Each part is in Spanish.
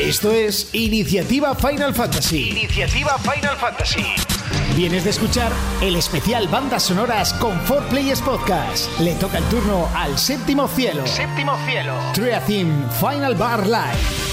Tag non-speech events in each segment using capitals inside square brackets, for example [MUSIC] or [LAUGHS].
Esto es Iniciativa Final Fantasy. Iniciativa Final Fantasy. Vienes de escuchar el especial Bandas Sonoras con 4Players Podcast. Le toca el turno al séptimo cielo. Séptimo cielo. Tria Theme Final Bar Live.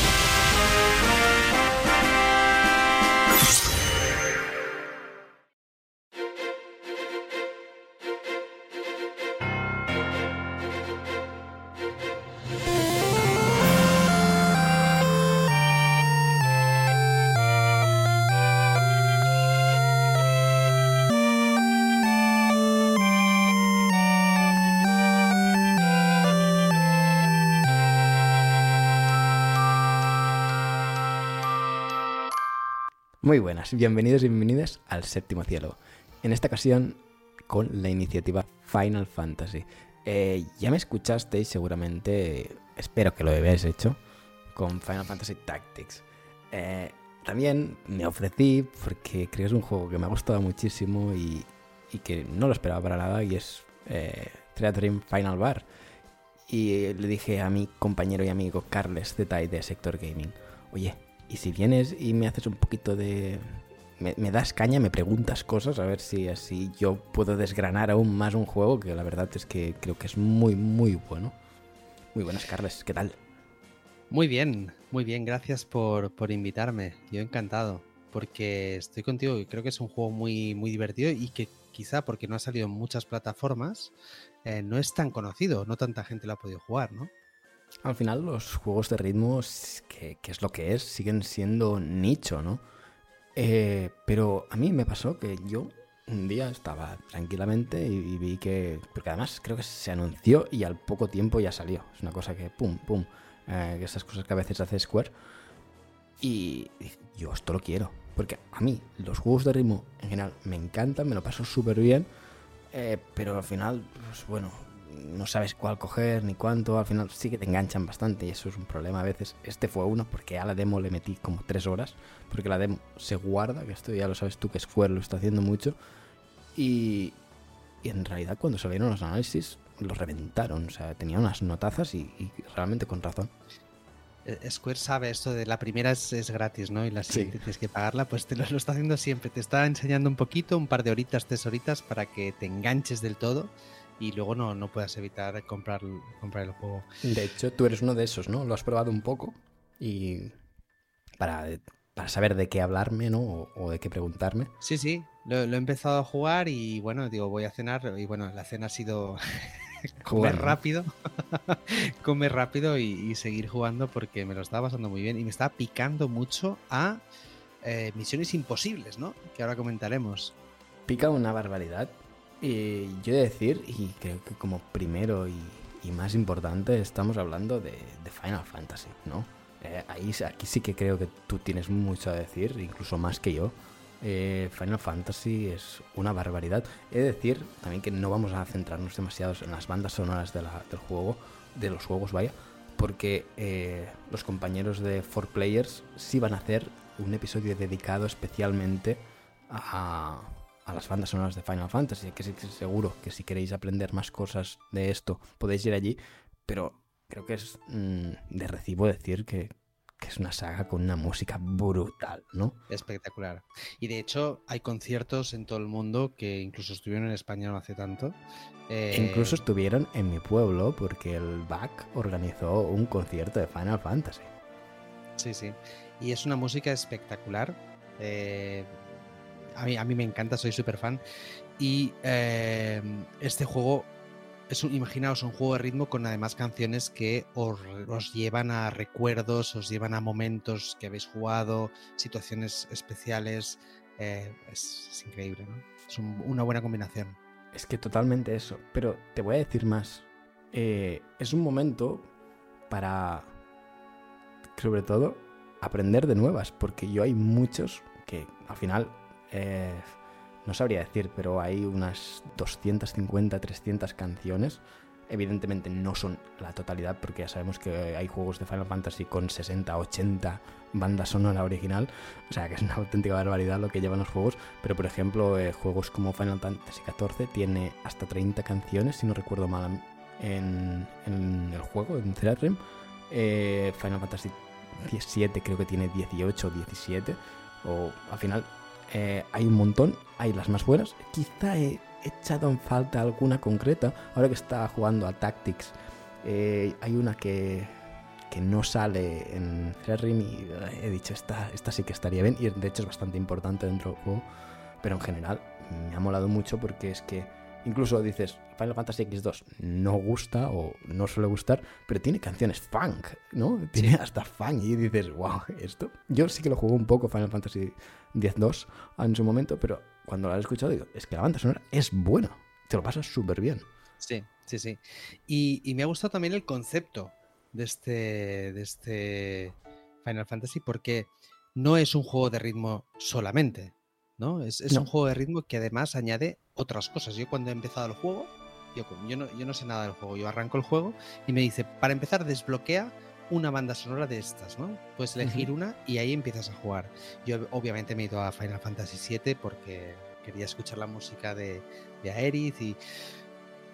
Muy buenas, bienvenidos y bienvenidas al séptimo cielo. En esta ocasión con la iniciativa Final Fantasy. Eh, ya me escuchasteis seguramente, espero que lo habéis hecho, con Final Fantasy Tactics. Eh, también me ofrecí porque creo que es un juego que me ha gustado muchísimo y, que no lo esperaba para nada y es eh, Dream Final Bar. Y le dije a mi compañero y amigo Carles Zetay de Sector Gaming, oye, y si vienes y me haces un poquito de... Me, das caña, me preguntas cosas, a ver si así yo puedo desgranar aún más un juego que la verdad es que creo que es muy, muy bueno. Muy buenas, Carles, ¿qué tal? Muy bien, muy bien, gracias por, invitarme. Yo encantado, porque estoy contigo y creo que es un juego muy, muy divertido y que quizá porque no ha salido en muchas plataformas, eh, no es tan conocido, no tanta gente lo ha podido jugar, ¿no? Al final los juegos de ritmo, que, es lo que es, siguen siendo nicho, ¿no? Eh, pero a mí me pasó que yo un día estaba tranquilamente y, vi que... Porque además creo que se anunció y al poco tiempo ya salió. Es una cosa que pum, pum. Eh, esas cosas que a veces hace Square. Y yo esto lo quiero. Porque a mí los juegos de ritmo en general me encantan, me lo paso súper bien. Eh, pero al final, pues bueno, no sabes cuál coger ni cuánto, al final sí que te enganchan bastante y eso es un problema a veces. Este fue uno porque a la demo le metí como tres horas, porque la demo se guarda, que esto ya lo sabes tú que Square lo está haciendo mucho, y, en realidad cuando salieron los análisis los reventaron, o sea, tenía unas notazas y, realmente con razón. Eh, Square sabe esto de la primera es, gratis, ¿no? Y la siguiente tienes que pagarla, pues te lo, lo, está haciendo siempre. Te está enseñando un poquito, un par de horitas, tres horitas para que te enganches del todo y luego no, no puedas evitar comprar, comprar el juego. De hecho, tú eres uno de esos, ¿no? Lo has probado un poco y para, para saber de qué hablarme, ¿no? O, de qué preguntarme. Sí, sí, lo, he empezado a jugar y bueno, digo, voy a cenar y bueno, la cena ha sido [LAUGHS] [LAUGHS] comer rápido, comer rápido y, seguir jugando porque me lo estaba pasando muy bien y me estaba picando mucho a eh, misiones imposibles, ¿no? Que ahora comentaremos. Pica una barbaridad. Y yo he de decir, y creo que como primero y, más importante, estamos hablando de, Final Fantasy, ¿no? Eh, ahí, aquí sí que creo que tú tienes mucho a decir, incluso más que yo. Eh, Final Fantasy es una barbaridad. He de decir también que no vamos a centrarnos demasiado en las bandas sonoras del juego, de los juegos, vaya, porque eh, los compañeros de 4Players sí van a hacer un episodio dedicado especialmente a, a las bandas sonoras de Final Fantasy, que seguro que si queréis aprender más cosas de esto podéis ir allí, pero creo que es mm, de recibo decir que, es una saga con una música brutal, ¿no? Espectacular. Y de hecho hay conciertos en todo el mundo que incluso estuvieron en España no hace tanto. Eh, incluso estuvieron en mi pueblo porque el BAC organizó un concierto de Final Fantasy. Sí, sí. Y es una música espectacular. Eh, a mí, a mí me encanta, soy súper fan. Y eh, este juego es un, imaginaos un juego de ritmo con además canciones que os, llevan a recuerdos, os llevan a momentos que habéis jugado, situaciones especiales. Eh, es, increíble, ¿no? Es una buena combinación. Es que totalmente eso. Pero te voy a decir más. Eh, es un momento para, sobre todo, aprender de nuevas, porque yo hay muchos que al final eh, no sabría decir, pero hay unas 250, 300 canciones. Evidentemente no son la totalidad, porque ya sabemos que hay juegos de Final Fantasy con 60, 80 bandas sonora original. O sea que es una auténtica barbaridad lo que llevan los juegos. Pero por ejemplo, eh, juegos como Final Fantasy XIV tiene hasta 30 canciones, si no recuerdo mal, en, el juego, en Theatrem. Eh, Final Fantasy 17 creo que tiene 18 o 17. O al final eh, hay un montón, hay las más buenas. Quizá he echado en falta alguna concreta. Ahora que está jugando a Tactics, eh, hay una que, que no sale en Ferrim y eh, he dicho, esta, esta sí que estaría bien. Y de hecho es bastante importante dentro del juego. Pero en general me ha molado mucho porque es que incluso dices, Final Fantasy X2 no gusta o no suele gustar, pero tiene canciones funk, ¿no? Tiene hasta funk y dices, wow, esto. Yo sí que lo jugué un poco Final Fantasy X-2 en su momento, pero cuando lo he escuchado digo, es que la banda sonora es buena, te lo pasas súper bien. Sí, sí, sí. Y, y, me ha gustado también el concepto de este, de este Final Fantasy porque no es un juego de ritmo solamente, ¿no? Es, es No. un juego de ritmo que además añade otras cosas. Yo cuando he empezado el juego, yo, no, yo no sé nada del juego, yo arranco el juego y me dice, para empezar desbloquea una banda sonora de estas, ¿no? Puedes elegir una y ahí empiezas a jugar. Yo obviamente me he ido a Final Fantasy VII porque quería escuchar la música de, de Aerith y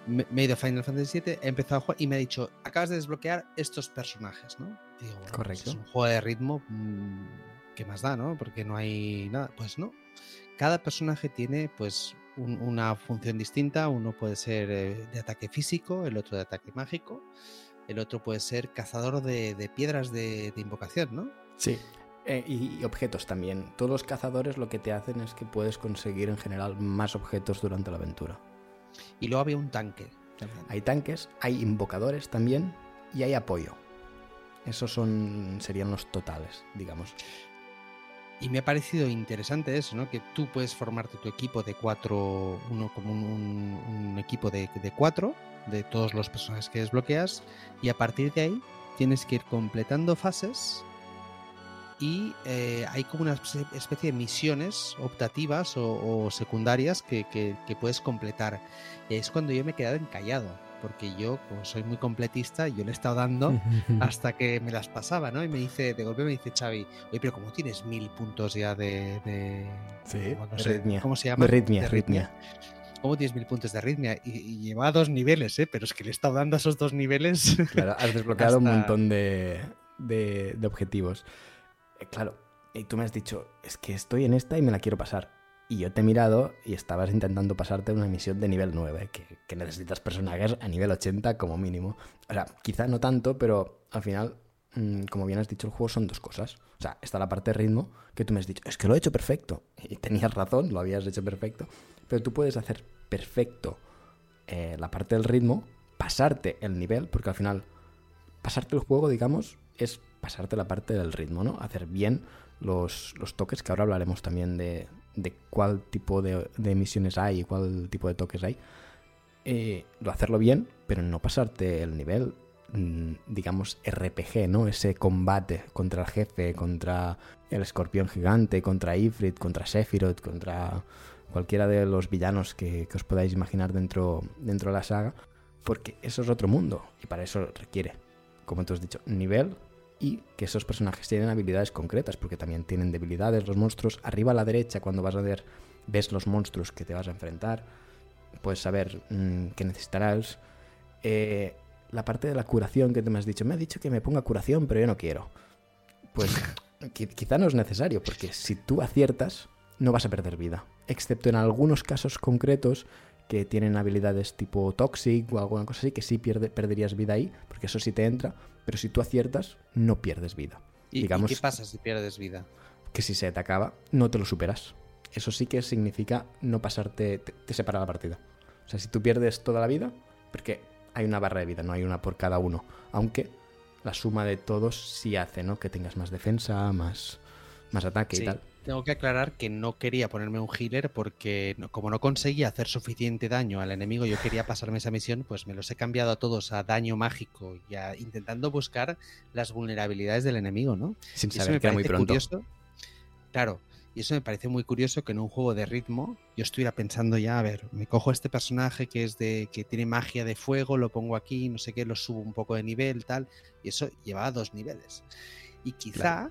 me, me he ido a Final Fantasy VII, he empezado a jugar y me ha dicho, acabas de desbloquear estos personajes, ¿no? Y digo, bueno, pues Correcto. es un juego de ritmo, mm, ¿qué más da, no? Porque no hay nada. Pues no. Cada personaje tiene, pues, un- una función distinta. Uno puede ser eh, de ataque físico, el otro de ataque mágico, el otro puede ser cazador de, de piedras de, de invocación, ¿no? Sí. Eh, y, y objetos también. Todos los cazadores lo que te hacen es que puedes conseguir en general más objetos durante la aventura. Y luego había un tanque. también. Hay tanques, hay invocadores también y hay apoyo. Esos son serían los totales, digamos. Y me ha parecido interesante eso, ¿no? Que tú puedes formarte tu equipo de cuatro, uno como un, equipo de, cuatro, de todos los personajes que desbloqueas, y a partir de ahí tienes que ir completando fases y eh, hay como una espe- especie de misiones optativas o, secundarias que, que- puedes completar. Y es cuando yo me he quedado encallado, porque yo, como soy muy completista, yo le he estado dando [LAUGHS] hasta que me las pasaba, ¿no? Y me dice, de golpe me dice Xavi, oye, pero como tienes mil puntos ya de... de- Sí, como no sé, ritmia. ¿Cómo se llama? De ritmia, De ritmia. ¿Cómo tienes mil puntos de ritmia? Y, y lleva dos niveles, ¿eh? Pero es que le he estado dando a esos dos niveles. [LAUGHS] Claro, has desbloqueado un montón de, de- de objetivos. Eh, claro, y tú me has dicho, es que estoy en esta y me la quiero pasar. Y yo te he mirado y estabas intentando pasarte una misión de nivel 9, que, que necesitas personajes a nivel 80 como mínimo. O sea, quizá no tanto, pero al final, mm, como bien has dicho, el juego son dos cosas. O sea, está la parte de ritmo, que tú me has dicho, es que lo he hecho perfecto. [LAUGHS] Y tenías razón, lo habías hecho perfecto. Pero tú puedes hacer perfecto eh, la parte del ritmo, pasarte el nivel, porque al final pasarte el juego, digamos, es pasarte la parte del ritmo, ¿no? Hacer bien los, los toques, que ahora hablaremos también de, de cuál tipo de, de misiones hay y cuál tipo de toques hay. Eh, lo hacerlo bien, pero no pasarte el nivel, mm, digamos, RPG, ¿no? Ese combate contra el jefe, contra el escorpión gigante, contra Ifrit, contra Sephiroth, contra cualquiera de los villanos que, que os podáis imaginar dentro, dentro de la saga, porque eso es otro mundo y para eso requiere, como tú has dicho, nivel y que esos personajes tienen habilidades concretas, porque también tienen debilidades los monstruos. Arriba a la derecha, cuando vas a ver, ves los monstruos que te vas a enfrentar, puedes saber mm, qué necesitarás. Eh, la parte de la curación que te me has dicho, me ha dicho que me ponga curación, pero yo no quiero. Pues [LAUGHS] qui- quizá no es necesario, porque si tú aciertas, no vas a perder vida. Excepto en algunos casos concretos que tienen habilidades tipo Toxic o alguna cosa así, que sí pierde, perderías vida ahí, porque eso sí te entra, pero si tú aciertas, no pierdes vida. ¿Y, y Digamos qué pasa si pierdes vida? que si se te acaba, no te lo superas. Eso sí que significa no pasarte, te, te separa la partida. O sea, si tú pierdes toda la vida, porque hay una barra de vida, no hay una por cada uno. Aunque la suma de todos sí hace, ¿no? Que tengas más defensa, más, más ataque Sí. y tal. Tengo que aclarar que no quería ponerme un healer porque no- como no conseguía hacer suficiente daño al enemigo, yo quería pasarme esa misión, pues me los he cambiado a todos a daño mágico y a- intentando buscar las vulnerabilidades del enemigo, ¿no? Sin Y eso saber me que era muy pronto. curioso. Claro, y eso me parece muy curioso que en un juego de ritmo yo estuviera pensando ya, a ver, me cojo este personaje que es de que tiene magia de fuego, lo pongo aquí, no sé qué, lo subo un poco de nivel, tal, y eso llevaba dos niveles. Y quizá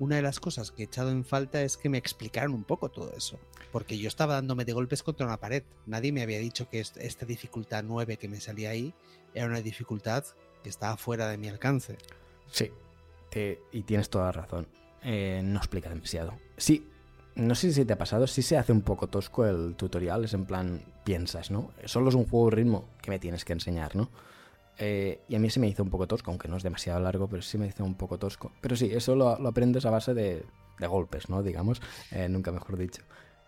una de las cosas que he echado en falta es que me explicaran un poco todo eso, porque yo estaba dándome de golpes contra una pared. Nadie me había dicho que est- esta dificultad 9 que me salía ahí era una dificultad que estaba fuera de mi alcance. Sí. y tienes toda la razón. Eh, no explica demasiado. Sí, no sé si te ha pasado, sí se hace un poco tosco el tutorial, es en plan, piensas, ¿no? Solo es un juego de ritmo que me tienes que enseñar, ¿no? Eh, y a mí se me hizo un poco tosco, aunque no es demasiado largo, pero sí me hizo un poco tosco. Pero sí, eso lo, aprendes a base de, golpes, ¿no? Digamos, eh, nunca mejor dicho.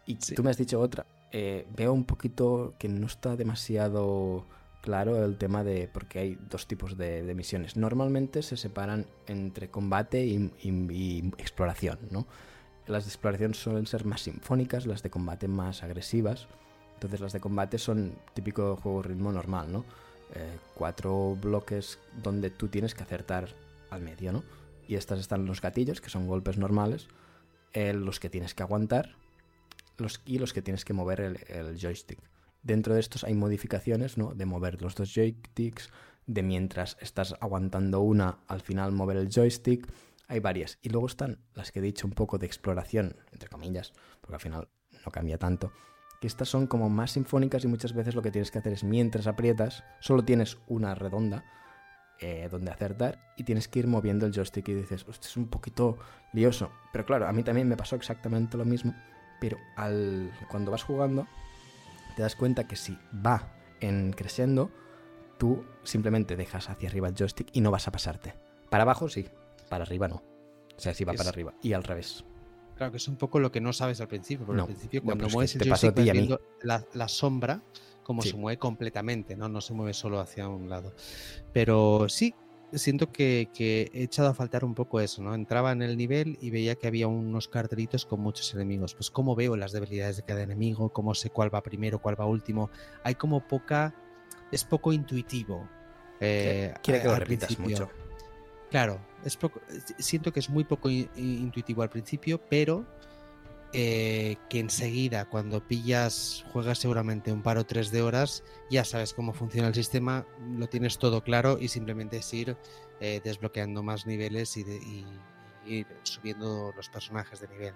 Y tú me has dicho otra. veo un poquito que no está demasiado claro el tema de. porque hay dos tipos de, misiones. Normalmente se separan entre combate y, exploración, ¿no? Las de exploración suelen ser más sinfónicas, las de combate más agresivas. Entonces las de combate son típico juego ritmo normal, ¿no? Eh, cuatro bloques donde tú tienes que acertar al medio, ¿no? Y estas están los gatillos, que son golpes normales, eh, los que tienes que aguantar los, y los que tienes que mover el joystick. Dentro de estos hay modificaciones, ¿no? De mover los dos joysticks, de mientras estás aguantando una, al final mover el joystick. Hay varias. Y luego están las que he dicho un poco de exploración, entre comillas, porque al final no cambia tanto. Que estas son como más sinfónicas y muchas veces lo que tienes que hacer es mientras aprietas, solo tienes una redonda eh, donde acertar y tienes que ir moviendo el joystick y dices, esto es un poquito lioso. Pero claro, a mí también me pasó exactamente lo mismo, pero al, cuando vas jugando te das cuenta que si va en creciendo, tú simplemente dejas hacia arriba el joystick y no vas a pasarte. Para abajo sí, para arriba no. O sea, si va para arriba y al revés. Claro, que es un poco lo que no sabes al principio, porque al principio cuando mueves el joystick vas viendo la, la, sombra como se mueve completamente, ¿no? No se mueve solo hacia un lado. Pero sí, siento que, he echado a faltar un poco eso, ¿no? Entraba en el nivel y veía que había unos cartelitos con muchos enemigos. Pues cómo veo las debilidades de cada enemigo, cómo sé cuál va primero, cuál va último. Hay como poca... es poco intuitivo. Eh, Quiere que lo repitas mucho. Claro, es poco, siento que es muy poco intuitivo al principio, pero eh, que enseguida cuando pillas, juegas seguramente un par o tres de horas, ya sabes cómo funciona el sistema, lo tienes todo claro y simplemente es ir eh, desbloqueando más niveles y, ir subiendo los personajes de nivel.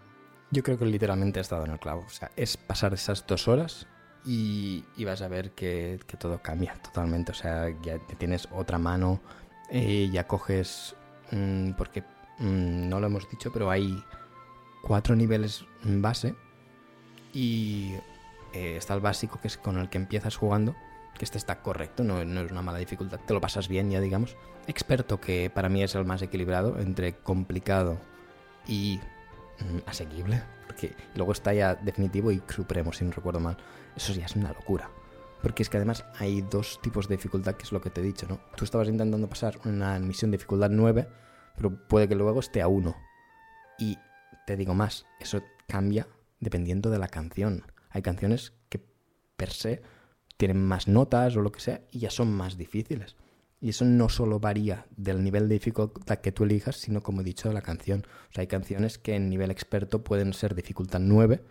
Yo creo que literalmente has estado en el clavo. O sea, es pasar esas dos horas y, vas a ver que, todo cambia totalmente. O sea, ya tienes otra mano, eh, ya coges. Mm, porque mm, no lo hemos dicho, pero hay cuatro niveles base y eh, está el básico que es con el que empiezas jugando, que este está correcto, no, no, es una mala dificultad, te lo pasas bien ya digamos. Experto que para mí es el más equilibrado entre complicado y mm, asequible, porque luego está ya definitivo y supremo si no recuerdo mal. Eso ya es una locura. Porque es que además hay dos tipos de dificultad, que es lo que te he dicho, ¿no? Tú estabas intentando pasar una misión de dificultad 9, pero puede que luego esté a 1. Y te digo más, eso cambia dependiendo de la canción. Hay canciones que per se tienen más notas o lo que sea y ya son más difíciles. Y eso no solo varía del nivel de dificultad que tú elijas, sino como he dicho, de la canción. O sea, hay canciones que en nivel experto pueden ser dificultad 9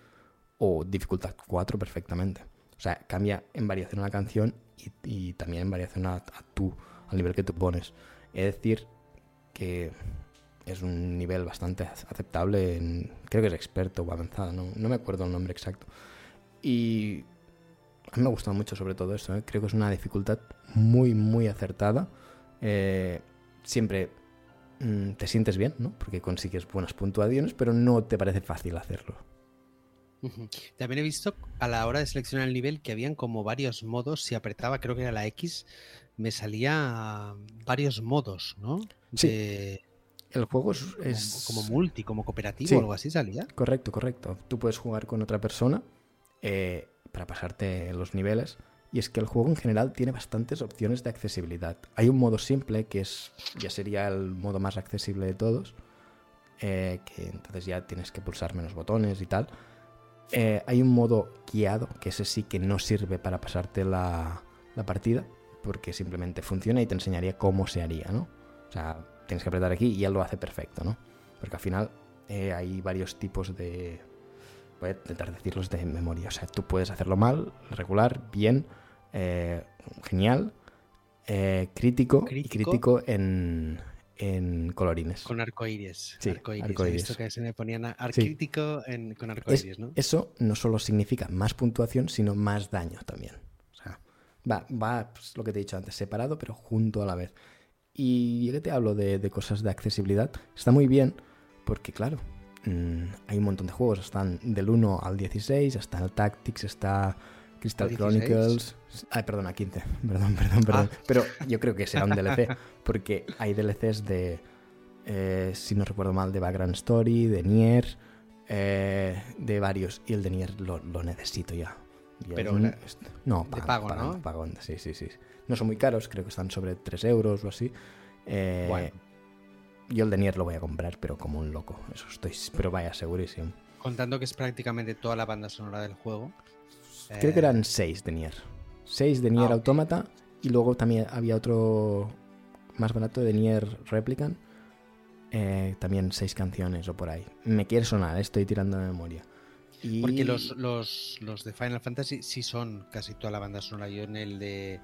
o dificultad 4 perfectamente. O sea, cambia en variación a la canción y, también en variación a, a tú, al nivel que tú pones. Es decir, que es un nivel bastante aceptable, creo que es experto o avanzado, no, me acuerdo el nombre exacto. Y a me ha gustado mucho sobre todo eso, ¿eh? creo que es una dificultad muy, muy acertada. Eh, siempre mm, te sientes bien, ¿no? Porque consigues buenas puntuaciones, pero no te parece fácil hacerlo. También he visto a la hora de seleccionar el nivel que habían como varios modos. Si apretaba, creo que era la X, me salía varios modos, ¿no? Sí. El juego es, como, multi, como cooperativo o algo así salía. Correcto, correcto. Tú puedes jugar con otra persona eh, para pasarte los niveles. Y es que el juego en general tiene bastantes opciones de accesibilidad. Hay un modo simple, que es ya sería el modo más accesible de todos, eh, que entonces ya tienes que pulsar menos botones y tal. Eh, hay un modo guiado, que ese sí que no sirve para pasarte la, la partida, porque simplemente funciona y te enseñaría cómo se haría, ¿no? O sea, tienes que apretar aquí y él lo hace perfecto, ¿no? Porque al final eh, hay varios tipos de... Voy a intentar decirlos de memoria. O sea, tú puedes hacerlo mal, regular, bien, eh, genial, eh, crítico, y crítico en, en colorines. Con arcoíris. Sí, arcoíris. He visto que se me ponían crítico con arcoíris, ¿no? Eso no solo significa más puntuación, sino más daño también. O sea, va, va pues, lo que te he dicho antes, separado, pero junto a la vez. Y yo que te hablo de, de cosas de accesibilidad, está muy bien porque, claro, mm, hay un montón de juegos, están del 1 al 16, está el Tactics, está Crystal ¿Al 16? Chronicles. Ay, perdón, a 15. [LAUGHS] Perdón, perdón, perdón. Ah. Pero yo creo que será un DLC, [LAUGHS] porque hay DLCs de, eh, si no recuerdo mal, de Background Story, de Nier, eh, de varios. Y el de Nier lo, lo necesito ya. Ya Pero un- no, de pago, pagan, ¿no? pagan, sí, sí, sí. No son muy caros, creo que están sobre 3 euros o así. Eh, Bueno. Yo el de Nier lo voy a comprar, pero como un loco. Eso estoy, pero vaya, segurísimo. Contando que es prácticamente toda la banda sonora del juego. Creo que eh, eran 6 de Nier. 6 de Nier Ah. Automata y luego también había otro más barato de Nier Replicant. Eh, también 6 canciones o por ahí. Me quiere sonar, eh, estoy tirando de memoria. Y... Porque los, los, los de Final Fantasy sí son casi toda la banda sonora. Yo en el de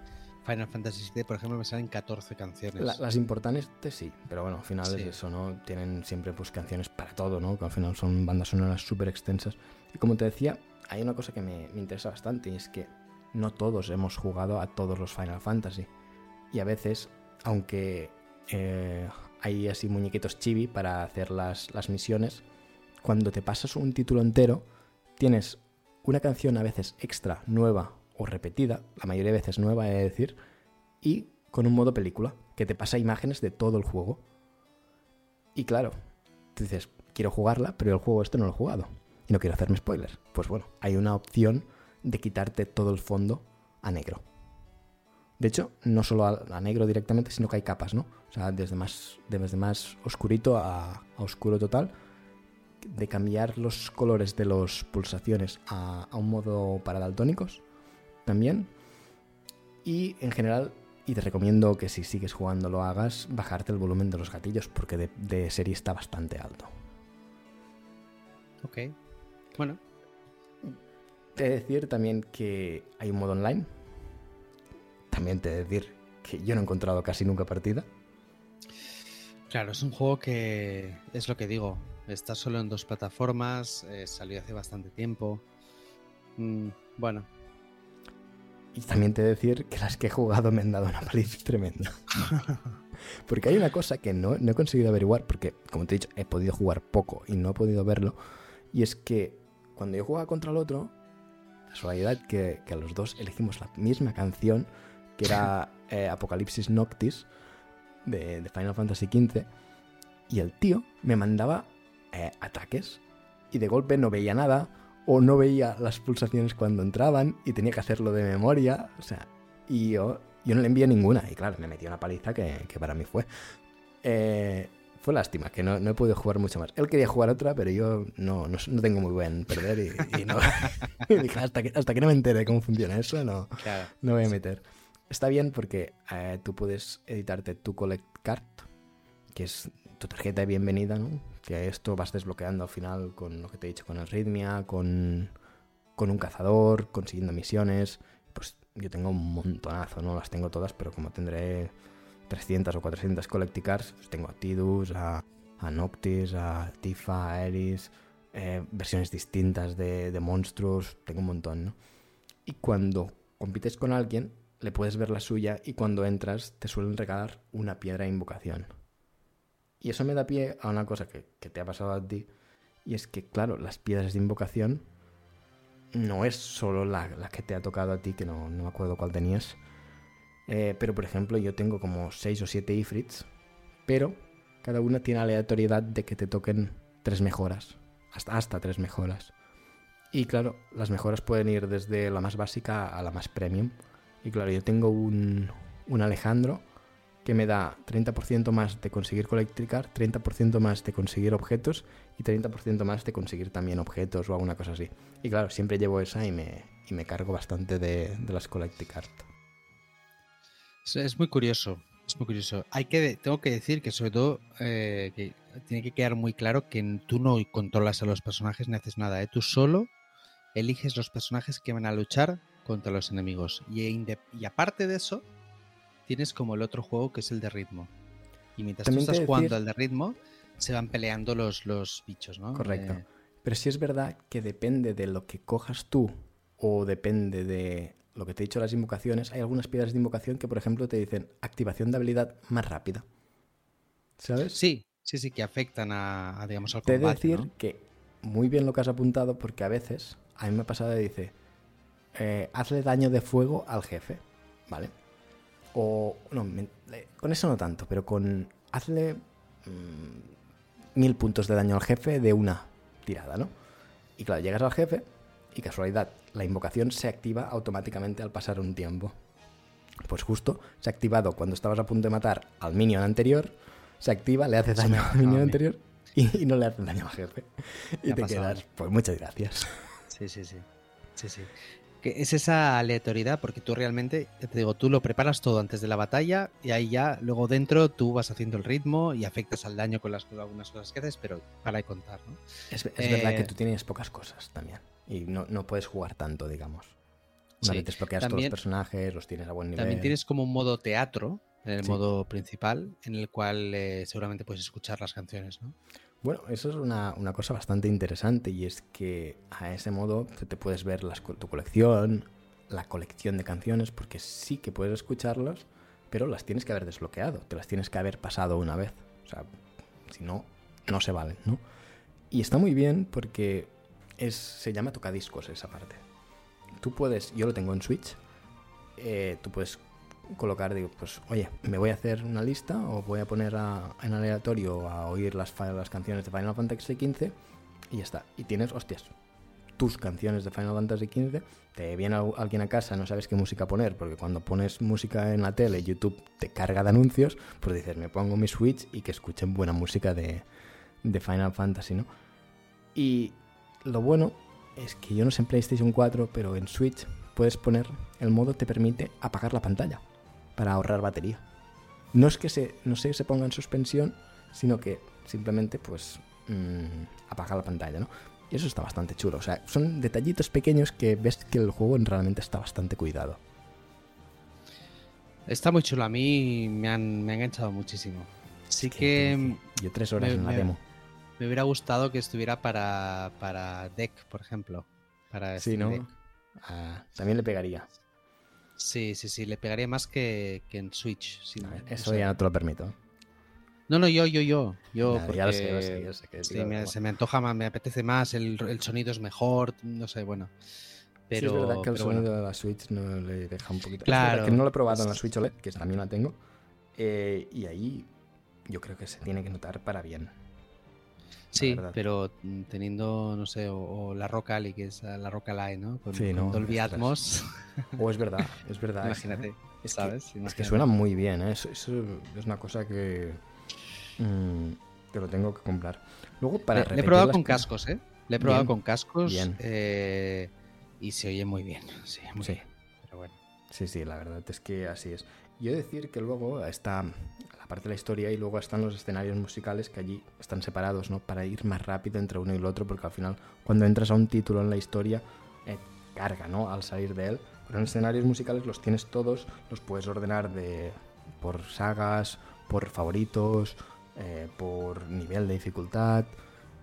Final Fantasy VII, por ejemplo, me salen 14 canciones. La- las importantes sí, pero bueno, al final Sí. es eso, ¿no? Tienen siempre pues canciones para todo, ¿no? Que al final son bandas sonoras súper extensas. Y como te decía, hay una cosa que me, interesa bastante y es que no todos hemos jugado a todos los Final Fantasy. Y a veces, aunque eh, hay así muñequitos chibi para hacer las, las misiones, cuando te pasas un título entero, tienes una canción a veces extra, nueva o repetida, la mayoría de veces nueva, he de decir, y con un modo película, que te pasa imágenes de todo el juego. Y claro, tú dices, quiero jugarla, pero el juego este no lo he jugado. No quiero hacerme spoilers. Pues bueno, hay una opción de quitarte todo el fondo a negro. De hecho, no solo a, negro directamente, sino que hay capas, ¿no? O sea, desde más, desde más oscurito a, oscuro total. De cambiar los colores de las pulsaciones a, a un modo para daltónicos también. Y en general, y te recomiendo que si sigues jugando lo hagas, bajarte el volumen de los gatillos porque de, de serie está bastante alto. Ok. Bueno, Te he de decir también que hay un modo online. También te he de decir que yo no he encontrado casi nunca partida. claro, es un juego que es lo que digo. Está solo en dos plataformas, eh, salió hace bastante tiempo. Mm, bueno, Y también te he de decir que las que he jugado me han dado una paliza tremenda. [LAUGHS] porque hay una cosa que no, no he conseguido averiguar, porque como te he dicho, he podido jugar poco y no he podido verlo. Y es que cuando yo jugaba contra el otro, casualidad que, que a los dos elegimos la misma canción, que era [LAUGHS] eh, Apocalipsis Noctis de, de Final Fantasy XV. Y el tío me mandaba eh, ataques y de golpe no veía nada o no veía las pulsaciones cuando entraban y tenía que hacerlo de memoria. O sea, y yo, yo no le envié ninguna. Y claro, me metió una paliza que, que para mí fue. Eh, fue lástima, que no, no he podido jugar mucho más. Él quería jugar otra, pero yo no, no, no tengo muy buen perder y, y no. [LAUGHS] y dije, hasta que, hasta que no me entere cómo funciona eso, no, claro. no voy a meter. Está bien porque eh, tú puedes editarte tu Collect Card, que es tu tarjeta de bienvenida, ¿no? Que esto vas desbloqueando al final con lo que te he dicho, con Arrhythmia, con, con un cazador, consiguiendo misiones. Pues yo tengo un montonazo, no las tengo todas, pero como tendré 300 o 400 Collect Cards, pues tengo a Tidus, a, a Noctis, a Tifa, a Eris, eh, versiones distintas de, de monstruos, tengo un montón, ¿no? Y cuando compites con alguien, le puedes ver la suya y cuando entras te suelen regalar una piedra de invocación. Y eso me da pie a una cosa que, que te ha pasado a ti, y es que, claro, las piedras de invocación no es solo la, la que te ha tocado a ti, que no, no me acuerdo cuál tenías, eh, pero por ejemplo yo tengo como 6 o 7 ifrits, pero cada una tiene aleatoriedad de que te toquen tres mejoras, hasta, hasta tres mejoras. Y claro, las mejoras pueden ir desde la más básica a la más premium. Y claro, yo tengo un, un Alejandro que me da 30% más de conseguir colectricar, 30% más de conseguir objetos y 30% más de conseguir también objetos o alguna cosa así. Y claro, siempre llevo esa y me, y me cargo bastante de, de las collecticart. Es, es muy curioso. Es muy curioso. Hay que, tengo que decir que sobre todo eh, que tiene que quedar muy claro que tú no controlas a los personajes ni haces nada. ¿eh? Tú solo eliges los personajes que van a luchar contra los enemigos. Y, inde- y aparte de eso, tienes como el otro juego que es el de ritmo. Y mientras También tú estás jugando al de ritmo, se van peleando los, los bichos, ¿no? Correcto. Eh, Pero sí es verdad que depende de lo que cojas tú o depende de lo que te he dicho, las invocaciones, hay algunas piedras de invocación que, por ejemplo, te dicen activación de habilidad más rápida. ¿Sabes? Sí, sí, sí, que afectan a, a, digamos, al Te he de combate, decir ¿no? que muy bien lo que has apuntado, porque a veces, a mí me ha pasado, dice, eh, hazle daño de fuego al jefe, ¿vale? O, no, me- con eso no tanto, pero con hazle mm, mil puntos de daño al jefe de una tirada, ¿no? Y claro, llegas al jefe y casualidad, la invocación se activa automáticamente al pasar un tiempo. Pues justo se ha activado cuando estabas a punto de matar al minion anterior, se activa, le hace Se me daño al minion anterior y, y no le hace daño al jefe. Y te pasado quedas, pues muchas gracias. Sí, sí, sí. Sí, sí. Que es esa aleatoriedad porque tú realmente, te digo, tú lo preparas todo antes de la batalla y ahí ya, luego dentro tú vas haciendo el ritmo y afectas al daño con las algunas cosas que haces, pero para de contar, ¿no? Es, es verdad que Eh, tú tienes pocas cosas también. Y no, no puedes jugar tanto, digamos. Una Sí. vez desbloqueas todos los personajes, los tienes a buen nivel. También tienes como un modo teatro, en el Sí. modo principal, en el cual eh, seguramente puedes escuchar las canciones, ¿no? Bueno, eso es una, una cosa bastante interesante y es que a ese modo te puedes ver las tu colección, la colección de canciones, porque sí que puedes escucharlas, pero las tienes que haber desbloqueado, te las tienes que haber pasado una vez. O sea, si no, no se valen, ¿no? Y está muy bien porque es, se llama tocadiscos esa parte. Tú puedes, yo lo tengo en Switch, eh, tú puedes colocar, digo, pues oye, me voy a hacer una lista o voy a poner a- en aleatorio a oír las, las canciones de Final Fantasy XV y ya está. Y tienes, hostias, tus canciones de Final Fantasy XV, te viene al- alguien a casa, no sabes qué música poner, porque cuando pones música en la tele, YouTube te carga de anuncios, pues dices, me pongo mi Switch y que escuchen buena música de, de Final Fantasy, ¿no? Y lo bueno es que yo no sé en PlayStation 4, pero en Switch puedes poner, el modo te permite apagar la pantalla para ahorrar batería. No es que se, no se, se ponga en suspensión, sino que simplemente pues mm, apaga la pantalla, ¿no? Y eso está bastante chulo. O sea, son detallitos pequeños que ves que el juego realmente está bastante cuidado. Está muy chulo, a mí me han, me ha enganchado muchísimo. Sí que Yo tres horas me- en la me- demo. me hubiera gustado que estuviera para, para Deck, por ejemplo. Para Sí, Steam ¿no? Ah, también le pegaría. Sí, sí, sí, le pegaría más que, que en Switch. no eso ya no te lo permito. No, no, yo, yo, yo. yo Nada, ya lo sé, porque lo sé, ya sé que sí, me- se me antoja más, me apetece más, el, el sonido es mejor, no sé, bueno. Pero, sí, es verdad que el bueno. sonido de la Switch no le deja un poquito. Es Claro. verdad que no lo he probado en la Switch OLED, que también la tengo. eh, y ahí yo creo que se tiene que notar para bien. Sí, pero mm, teniendo, no sé, o, o la Roca Ali, que es la Roca Live, ¿no? Con, Sí, con no, Dolby ostras. Atmos, O es verdad, es [LAUGHS] verdad. imagínate. Es que- ¿sabes? Es que Imagínate. suena muy bien, ¿eh? Eso, eso es una cosa que. mm, que lo tengo que comprar. Luego, para Le- le, he probado con cascos, ¿eh? Le he probado Bien, con cascos bien. eh, y se oye muy bien. Sí, muy Sí. bien. Pero bueno. Sí, sí, la verdad es que así es. Yo decir que luego está parte de la historia y luego están los escenarios musicales que allí están separados, ¿no? Para ir más rápido entre uno y el otro, porque al final, cuando entras a un título en la historia, eh, carga, ¿no? Al salir de él. Pero en escenarios musicales los tienes todos, los puedes ordenar de por sagas, por favoritos, eh, por nivel de dificultad.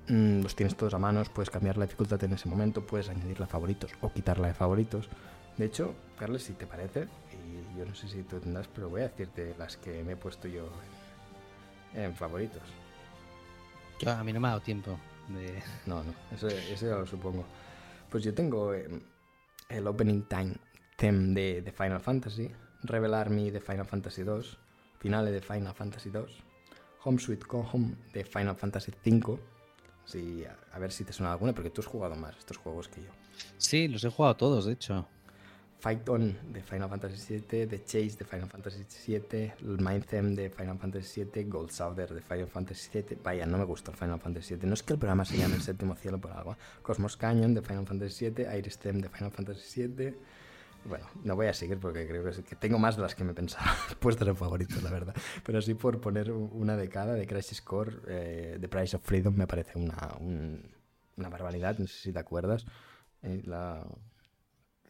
Mm, los tienes todos a manos, puedes cambiar la dificultad en ese momento, puedes añadirla a favoritos o quitarla de favoritos. De hecho, Carles, si te parece, yo no sé si tú tendrás, pero voy a decirte las que me he puesto yo en, en favoritos. Yo, a mí no me ha dado tiempo de... No, no, eso, eso ya lo supongo. Pues yo tengo eh, el Opening Time Theme de, de Final Fantasy, Revelar Me de Final Fantasy 2, Finale de Final Fantasy 2, Home Sweet Home de Final Fantasy 5. Sí, a, a ver si te suena alguna, porque tú has jugado más estos juegos que yo. Sí, los he jugado todos, de hecho. Fight On de Final Fantasy VII, The Chase de Final Fantasy VII, el Mind Them de Final Fantasy VII, Gold Sauder de Final Fantasy VII. Vaya, no me gusta el Final Fantasy VII. No es que el programa se llame El Séptimo Cielo por algo. Cosmos Canyon de Final Fantasy VII, Iris Them de Final Fantasy VII. Bueno, no voy a seguir porque creo que, es- tengo más de las que me pensaba [LAUGHS] puestas en favoritos, la verdad. Pero sí por poner una de cada de Crisis Core, eh, The Price of Freedom me parece una, un- una barbaridad. No sé si te acuerdas. Eh, la,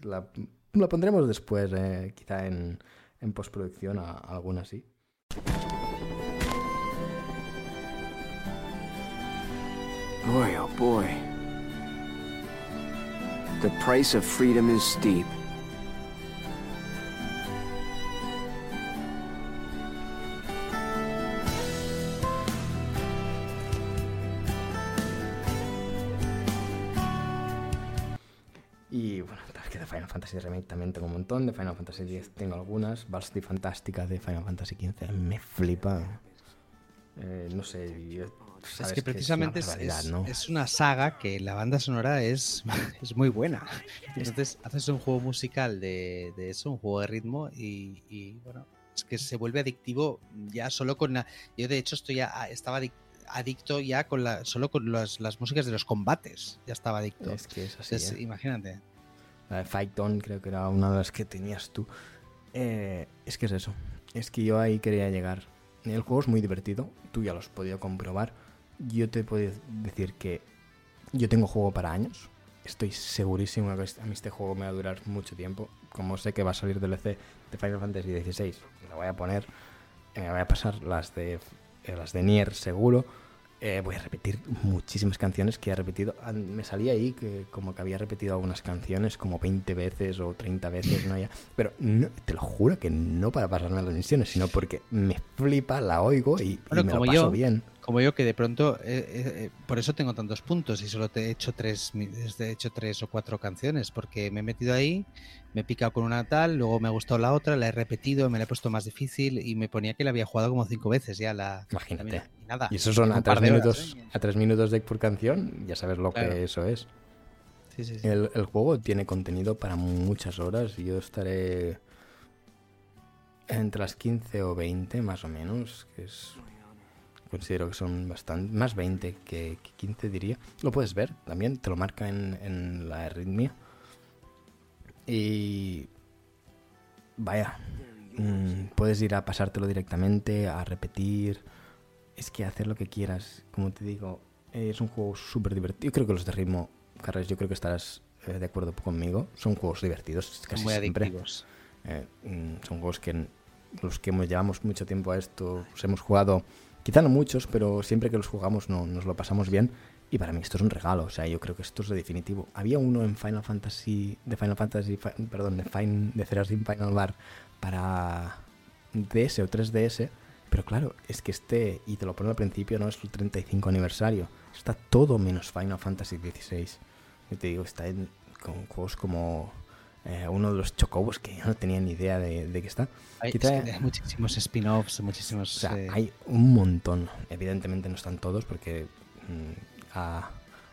la, la pondremos después, eh, quizá en, en postproducción, a, a alguna así. Boy, oh boy. The price of freedom is steep. También tengo un montón, de Final Fantasy X tengo algunas, Varsity Fantástica de Final Fantasy XV me flipa. Eh, no sé, yo- Es que precisamente es, es, una es- ¿no? es una saga que la banda sonora es, [LAUGHS] es muy buena. [LAUGHS] Entonces haces un juego musical de, de eso, un juego de ritmo y, y, bueno, es que se vuelve adictivo ya solo con la... Yo de hecho estoy ya, estaba adic- adicto ya con la, solo con las, las músicas de los combates, ya estaba adicto. Es que es así. Entonces, ¿eh? imagínate. La de Fight On creo que era una de las que tenías tú. Eh, es que es eso. Es que yo ahí quería llegar. El juego es muy divertido. Tú ya lo has podido comprobar. Yo te puedo decir que yo tengo juego para años. Estoy segurísimo que a mí este juego me va a durar mucho tiempo. Como sé que va a salir DLC de Final Fantasy XVI, la voy a poner. eh, Me voy a pasar las de, eh, las de Nier seguro. Eh, voy a repetir muchísimas canciones que he repetido. Ah, Me salía ahí que como que había repetido algunas canciones como 20 veces o 30 veces, ¿no? Ya. Pero no, te lo juro que no para pasarme las misiones, sino porque me flipa, la oigo y, y Bueno, me lo como paso yo. bien. Como yo que de pronto, eh, eh, por eso tengo tantos puntos y solo te he hecho tres, he hecho tres o cuatro canciones, porque me he metido ahí, me he picado con una tal, luego me ha gustado la otra, la he repetido, me la he puesto más difícil y me ponía que la había jugado como cinco veces ya la... Imagínate. la. Y nada. Y eso son a tres, horas, minutos, ¿eh? a tres minutos de por canción, ya sabes lo Claro. que eso es. Sí, sí, sí. El, el juego tiene contenido para muchas horas y yo estaré entre las 15 o 20 más o menos, que es considero que son bastante, más 20 que, que 15 diría. Lo puedes ver también, te lo marca en, en la arritmia. Y vaya, mm, puedes ir a pasártelo directamente, a repetir, es que hacer lo que quieras, como te digo, es un juego súper divertido. Yo creo que los de ritmo, Carles, yo creo que estarás eh, de acuerdo conmigo. Son juegos divertidos, casi muy siempre. adictivos. Eh, mm, son juegos que los que hemos, llevamos mucho tiempo a esto, los hemos jugado, quizá no muchos, pero siempre que los jugamos no, nos lo pasamos bien. Y para mí esto es un regalo, o sea, yo creo que esto es lo definitivo. Había uno en Final Fantasy, de Final Fantasy, perdón, de, Fin, de Final Bar para DS o 3DS, pero claro, es que este, y te lo pone al principio, no es el 35 aniversario, está todo menos Final Fantasy XVI. Yo te digo, está en, con juegos como eh, uno de los chocobos que yo no tenía ni idea de, de que está. Hay, Quizá- es que hay muchísimos spin-offs, muchísimos... O sea, eh, hay un montón. Evidentemente no están todos porque mm, a,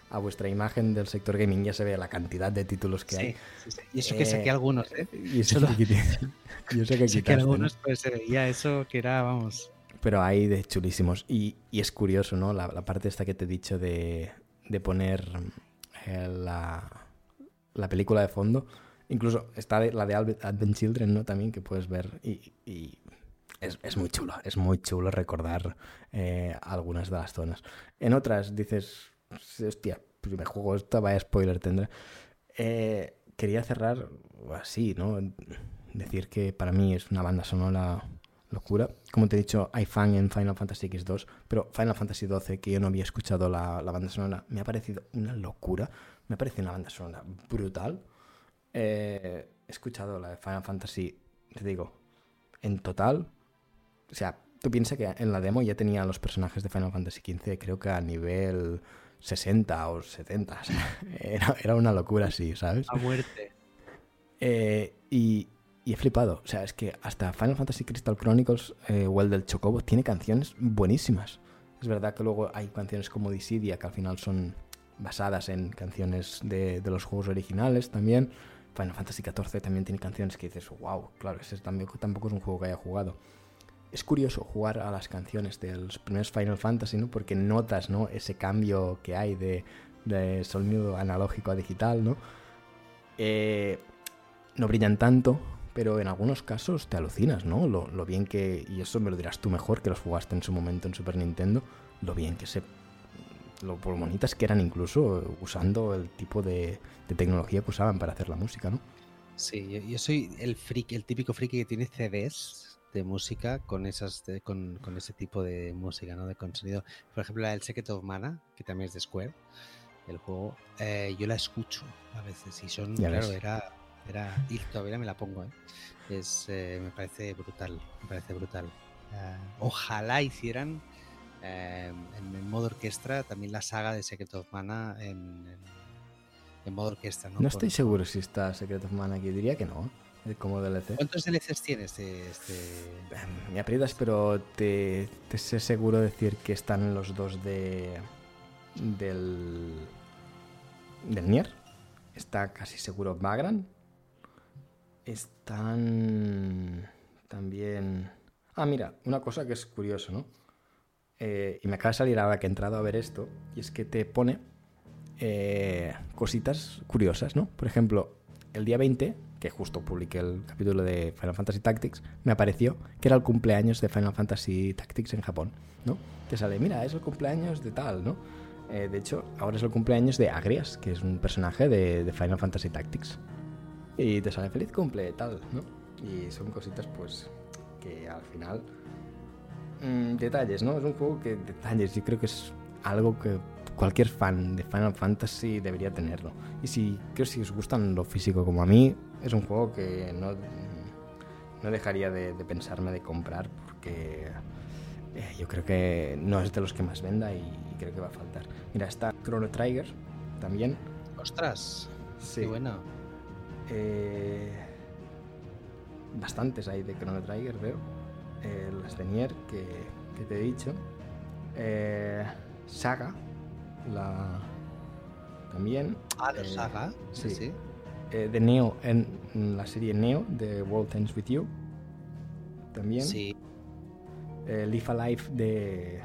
a vuestra imagen del sector gaming ya se ve la cantidad de títulos que hay. sí, sí. Y eso que saqué Eh, algunos, ¿eh? Y eso Solo- que [LAUGHS] y eso que quitaste, ¿no? algunos, pues se veía eso que era, vamos... Pero hay de chulísimos. Y, y es curioso, ¿no? La, la parte esta que te he dicho de, de poner eh, la, la película de fondo. Incluso está de- la de Advent Children, ¿no? También que puedes ver. Y, y es, es muy chulo. Es muy chulo recordar eh, algunas de las zonas. En otras dices, hostia, pues me juego esta, vaya spoiler tendrá. Eh, quería cerrar así, ¿no? Decir que para mí es una banda sonora locura. Como te he dicho, hay fan en Final Fantasy X2, pero Final Fantasy XII, que yo no había escuchado la, la banda sonora, me ha parecido una locura. Me ha parecido una banda sonora brutal. Eh, he escuchado la de Final Fantasy, te digo, en total. O sea, tú piensas que en la demo ya tenía los personajes de Final Fantasy XV, creo que a nivel 60 o 70. o sea, [LAUGHS] era, era una locura así, ¿sabes? A muerte. Eh, y, y he flipado. O sea, es que hasta Final Fantasy Crystal Chronicles eh, o el del Chocobo tiene canciones buenísimas. Es verdad que luego hay canciones como Dissidia que al final son basadas en canciones de, de los juegos originales también. Final Fantasy XIV también tiene canciones que dices, wow, claro, ese tampoco, tampoco es un juego que haya jugado. Es curioso jugar a las canciones de los primeros Final Fantasy, ¿no? Porque notas, ¿no? Ese cambio que hay de, de sonido analógico a digital, ¿no? Eh, no brillan tanto, pero en algunos casos te alucinas, ¿no? Lo, lo bien que, y eso me lo dirás tú mejor, que los jugaste en su momento en Super Nintendo, lo bien que se... Lo bonitas que eran incluso usando el tipo de, de tecnología que usaban para hacer la música, ¿no? Sí, yo, yo soy el friki, el típico friki que tiene CDs de música con esas de- con, con ese tipo de música, ¿no? De con sonido. Por ejemplo, la del Secret of Mana, que también es de Square, el juego, eh, yo la escucho a veces y son, Ya claro, ves. era, era, y todavía me la pongo, ¿eh? Es, eh, me parece brutal, me parece brutal. Eh, ojalá hicieran eh, en, en modo orquestra también la saga de Secret of Mana en, en- en modo orquesta. No, No estoy seguro si está Secret of Mana aquí, diría que no, como DLC. ¿Cuántos DLCs tiene este, este... Em, Me aprietas, pero te, te sé seguro decir que están los dos de. del. del Nier. Está casi seguro Vagrant. Están. también. Ah, mira, una cosa que es curioso, ¿no? Eh, y me acaba de salir ahora que he entrado a ver esto, y es que te pone eh, cositas curiosas, ¿no? Por ejemplo, el día 20, que justo publiqué el capítulo de Final Fantasy Tactics, me apareció que era el cumpleaños de Final Fantasy Tactics en Japón, ¿no? Te sale, mira, es el cumpleaños de tal, ¿no? Eh, de hecho, ahora es el cumpleaños de Agrias, que es un personaje de, de Final Fantasy Tactics. Y te sale feliz cumple, tal, ¿no? Y son cositas, pues, que al final mm, detalles, ¿no? Es un juego que detalles, yo creo que es algo que cualquier fan de Final Fantasy debería tenerlo. Y si creo que si os gustan lo físico como a mí, es un juego que no, no dejaría de, de pensarme de comprar porque eh, yo creo que no es de los que más venda y, y creo que va a faltar. Mira, está Chrono Trigger también. ¡Ostras! Sí. ¡Qué bueno! Eh, bastantes hay de Chrono Trigger, veo. Eh, las de Nier que, que te he dicho. Eh, Saga, la también. Ah, Eh, Saga. Sí, sí. Eh, de Neo en la serie Neo de World Ends With You. También. Sí. Eh, Live Alive de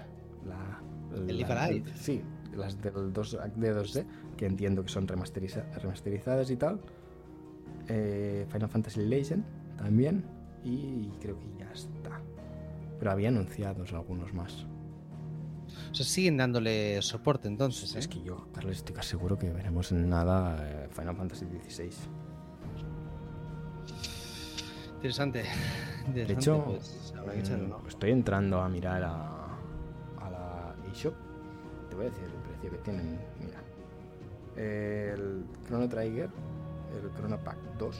la. ¿El Live la- Alive? Sí, las del 2, de 2D, que entiendo que son remasteriza- remasterizadas y tal. Eh, Final Fantasy Legend también. Y creo que ya está. Pero había anunciados algunos más. O sea, siguen dándole soporte entonces, ¿eh? Es que yo, Carlos, estoy casi seguro que veremos en nada eh, Final Fantasy XVI. Interesante. De hecho, pues, habrá que echarle un mm, estoy entrando a mirar a, a la eShop. Te voy a decir el precio que tienen. Mira, el Chrono Trigger, el Chrono Pack 2,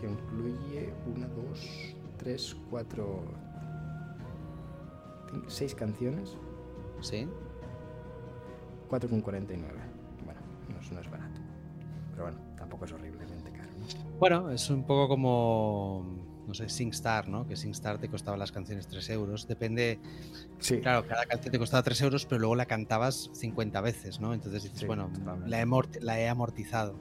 que incluye 1, 2, 3, 4, 6 canciones, Sí. 4,49. Bueno, no es, no es barato. Pero bueno, tampoco es horriblemente caro. ¿no? Bueno, es un poco como, no sé, SingStar, ¿no? Que SingStar te costaba las canciones 3 euros. Depende, Sí, claro, cada canción te costaba 3 euros, pero luego la cantabas 50 veces, ¿no? Entonces dices, Sí, bueno, la he, la he amortizado.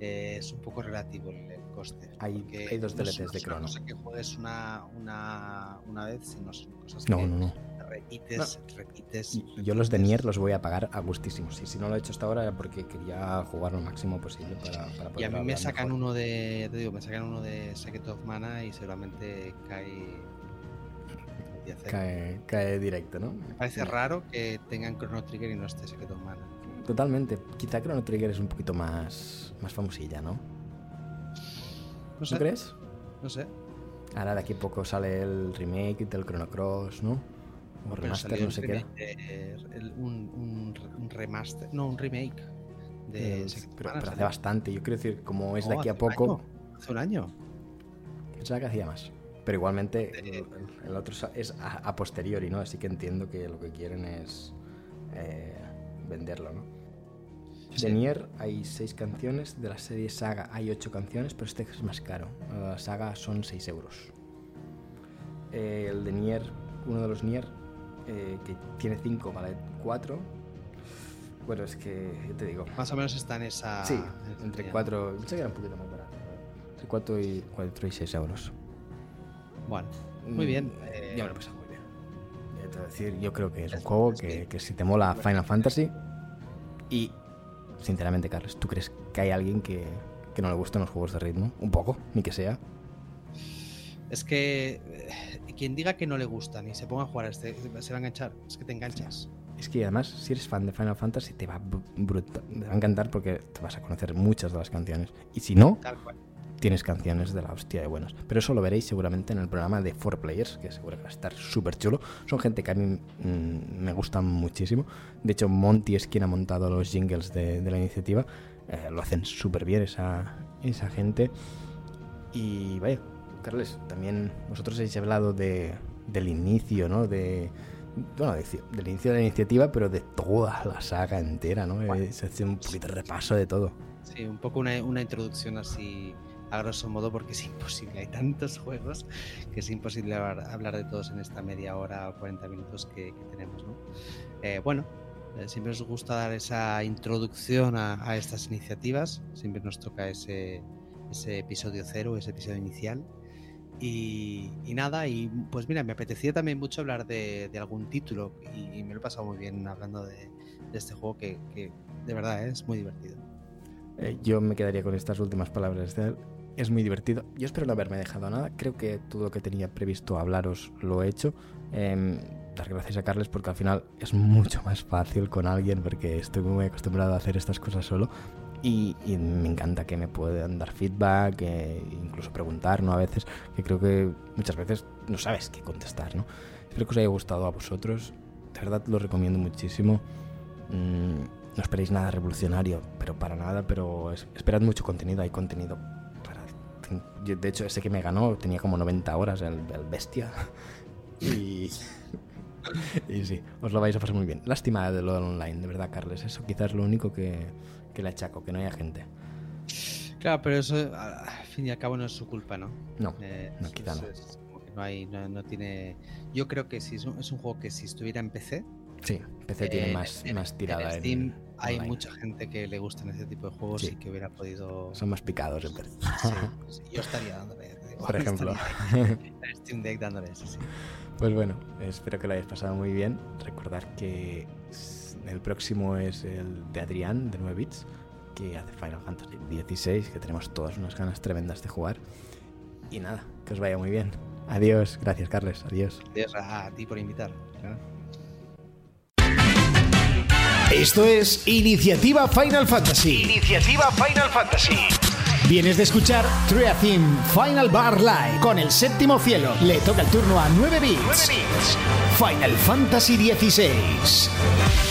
Eh, es un poco relativo el, el coste. Hay- dos no DLCs no de una Chrono. cosa que juegues una, una, una vez, sino son cosas no, que no, no. Repites, repites. Y yo los de repites. Nier los voy a pagar a gustísimos. Y si no lo he hecho hasta ahora era porque quería jugar lo máximo posible para, para Y poder a mí me sacan mejor. uno de, te digo, me sacan uno de Secret of Mana y seguramente cae. y Cae, cae directo, ¿no? Me parece raro que tengan Chrono Trigger y no esté Secret of Mana. Totalmente. Quizá Chrono Trigger es un poquito más, más famosilla, ¿no? No ¿No sé, crees? no sé. Ahora de aquí a poco sale el remake del Chrono Cross, ¿no? O remaster, no un sé qué. de- un, remaster, no, un remake de Eh, pero, hace bastante. Yo quiero decir, como es de No, aquí a poco, año, Hace un año. pensaba que hacía más. Pero igualmente Eh, el, otro es a, a posteriori, ¿no? Así que entiendo que lo que quieren es eh, venderlo, ¿no? De Sí. Nier hay seis canciones, de la serie Saga hay ocho canciones, pero este es más caro. La Saga son 6 euros. Eh, el de Nier, uno de los Nier, eh, que tiene 5, vale 4. Bueno, es que, yo te digo, Más o menos está en esa. sí, entre línea. 4, pensé que era un poquito más barato. Entre 4 y, 4 y 6 euros. Bueno, muy bien. Mm, eh, Ya me lo he pasado muy bien. Ya te voy a decir, yo creo que es un juego es que, que- si te mola Final Fantasy y, sinceramente, Carlos, ¿tú crees que hay alguien que, que no le gusten los juegos de ritmo? Un poco, ni que sea. Es que eh, quien diga que no le gustan y se ponga a jugar a este, se va a enganchar. Es que te enganchas. Es que además, si eres fan de Final Fantasy, te va, te a encantar porque te vas a conocer muchas de las canciones. Y si no, Tal cual. tienes canciones de la hostia de buenas. Pero eso lo veréis seguramente en el programa de 4Players, que seguro que va a estar súper chulo. Son gente que a mí mm, me gustan muchísimo. De hecho, Monty es quien ha montado los jingles de, de la iniciativa. Eh, lo hacen súper bien esa, esa gente. Y vaya, Carles, también vosotros habéis hablado de, del inicio, ¿no? De, bueno, de- del inicio de la iniciativa, pero de toda la saga entera, ¿no? Eh, se hace un poquito de repaso de todo. Sí, un poco una, una introducción así a grosso modo porque es imposible. Hay tantos juegos que es imposible hablar, hablar de todos en esta media hora o 40 minutos que, que tenemos. ¿no? Eh, bueno, eh, siempre nos gusta dar esa introducción a, a estas iniciativas. Siempre nos toca ese, ese episodio cero, ese episodio inicial. Y, nada, y pues mira, me apetecía también mucho hablar de, algún título y, me lo he pasado muy bien hablando de, este juego que, de verdad es muy divertido. Eh, yo me quedaría con estas últimas palabras de él. Es muy divertido. Yo espero no haberme dejado nada. Creo que todo lo que tenía previsto hablaros lo he hecho. Eh, dar gracias a Carles porque al final es mucho más fácil con alguien porque estoy muy acostumbrado a hacer estas cosas solo. Y, y me encanta que me puedan dar feedback, e incluso preguntar, ¿no? A veces, que creo que muchas veces no sabes qué contestar, ¿no? Espero que os haya gustado a vosotros. De verdad lo recomiendo muchísimo. Mm, no esperéis nada revolucionario, pero para nada, pero es, esperad mucho contenido, hay contenido para... Yo, de hecho, ese que me ganó tenía como 90 horas, el, el bestia. [LAUGHS] Y... [LAUGHS] y sí, os lo vais a pasar muy bien. Lástima de lo del online, de verdad, Carles. Eso quizás es lo único que, que le achaco, que no haya gente. Claro, pero eso al fin y al cabo no es su culpa, ¿no? No, Eh, no, quizá es- como que no hay, no, no tiene. Yo creo que si es un, es un juego que si estuviera en PC, Sí, PC tiene en- más, en- más tirada en en, Steam hay online. mucha gente que le gustan ese tipo de juegos Sí. y que hubiera podido. Son más picados en PC. Sí, [LAUGHS] sí, yo estaría dándole. digo, Por ejemplo. estaría Steam Deck dándole, sí, sí. Pues bueno, espero que lo hayáis pasado muy bien. Recordad que el próximo es el de Adrián, de 9 bits, que hace Final Fantasy XVI, que tenemos todas unas ganas tremendas de jugar. Y nada, que os vaya muy bien. Adiós, gracias Carles, adiós. Gracias a, ti por invitar. Esto es Iniciativa Final Fantasy. Iniciativa Final Fantasy. Vienes de escuchar Theme Final Bar Live con el séptimo cielo. Le toca el turno a 9 9 bits. bits. Final Fantasy XVI.